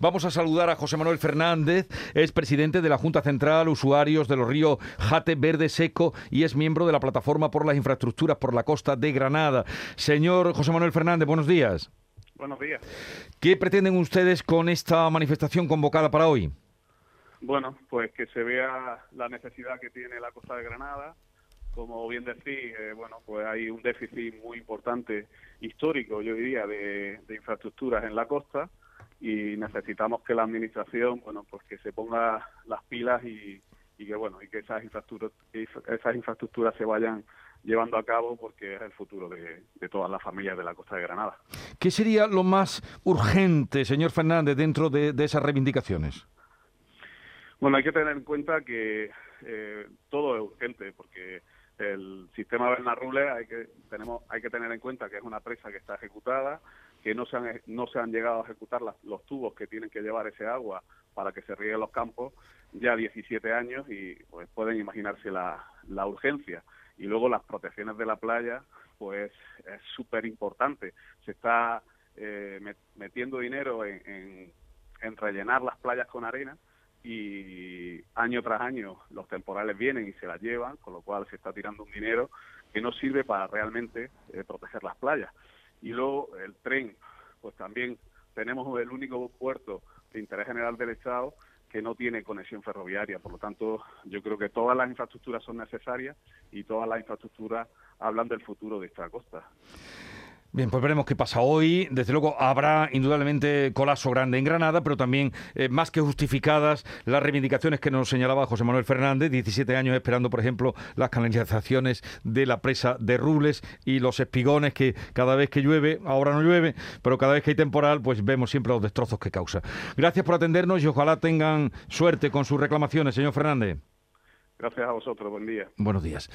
Vamos a saludar a José Manuel Fernández, es presidente de la Junta Central Usuarios de los Ríos Jate Verde Seco y es miembro de la Plataforma por las Infraestructuras por la Costa de Granada. Señor José Manuel Fernández, buenos días. Buenos días. ¿Qué pretenden ustedes con esta manifestación convocada para hoy? Bueno, pues que se vea la necesidad que tiene la Costa de Granada. Como bien decís, eh, bueno, pues hay un déficit muy importante histórico, yo diría, de, infraestructuras en la costa y necesitamos que la administración, bueno, pues que se ponga las pilas y, que bueno y que esas infraestructuras esas infraestructuras se vayan llevando a cabo porque es el futuro de, todas las familias de la costa de Granada. ¿Qué sería lo más urgente, señor Fernández, dentro de esas reivindicaciones? Bueno, hay que tener en cuenta que eh, todo es urgente porque el sistema Bernarrule hay que tenemos hay que tener en cuenta que es una presa que está ejecutada, que no se han no se han llegado a ejecutar los tubos que tienen que llevar ese agua para que se rieguen los campos ya 17 años y pues pueden imaginarse la, la urgencia y luego las protecciones de la playa pues es súper importante se está eh, metiendo dinero en rellenar las playas con arena y año tras año los temporales vienen y se las llevan, con lo cual se está tirando un dinero que no sirve para realmente eh, proteger las playas. Y luego el tren, pues también tenemos el único puerto de interés general del Estado que no tiene conexión ferroviaria. Por lo tanto, yo creo que todas las infraestructuras son necesarias y todas las infraestructuras hablan del futuro de esta costa. Bien, pues veremos qué pasa hoy. Desde luego habrá indudablemente colapso grande en Granada, pero también eh, más que justificadas las reivindicaciones que nos señalaba José Manuel Fernández, 17 años esperando, por ejemplo, las canalizaciones de la presa de Rubles y los espigones que cada vez que llueve, ahora no llueve, pero cada vez que hay temporal, pues vemos siempre los destrozos que causa. Gracias por atendernos y ojalá tengan suerte con sus reclamaciones, señor Fernández. Gracias a vosotros, buen día. Buenos días.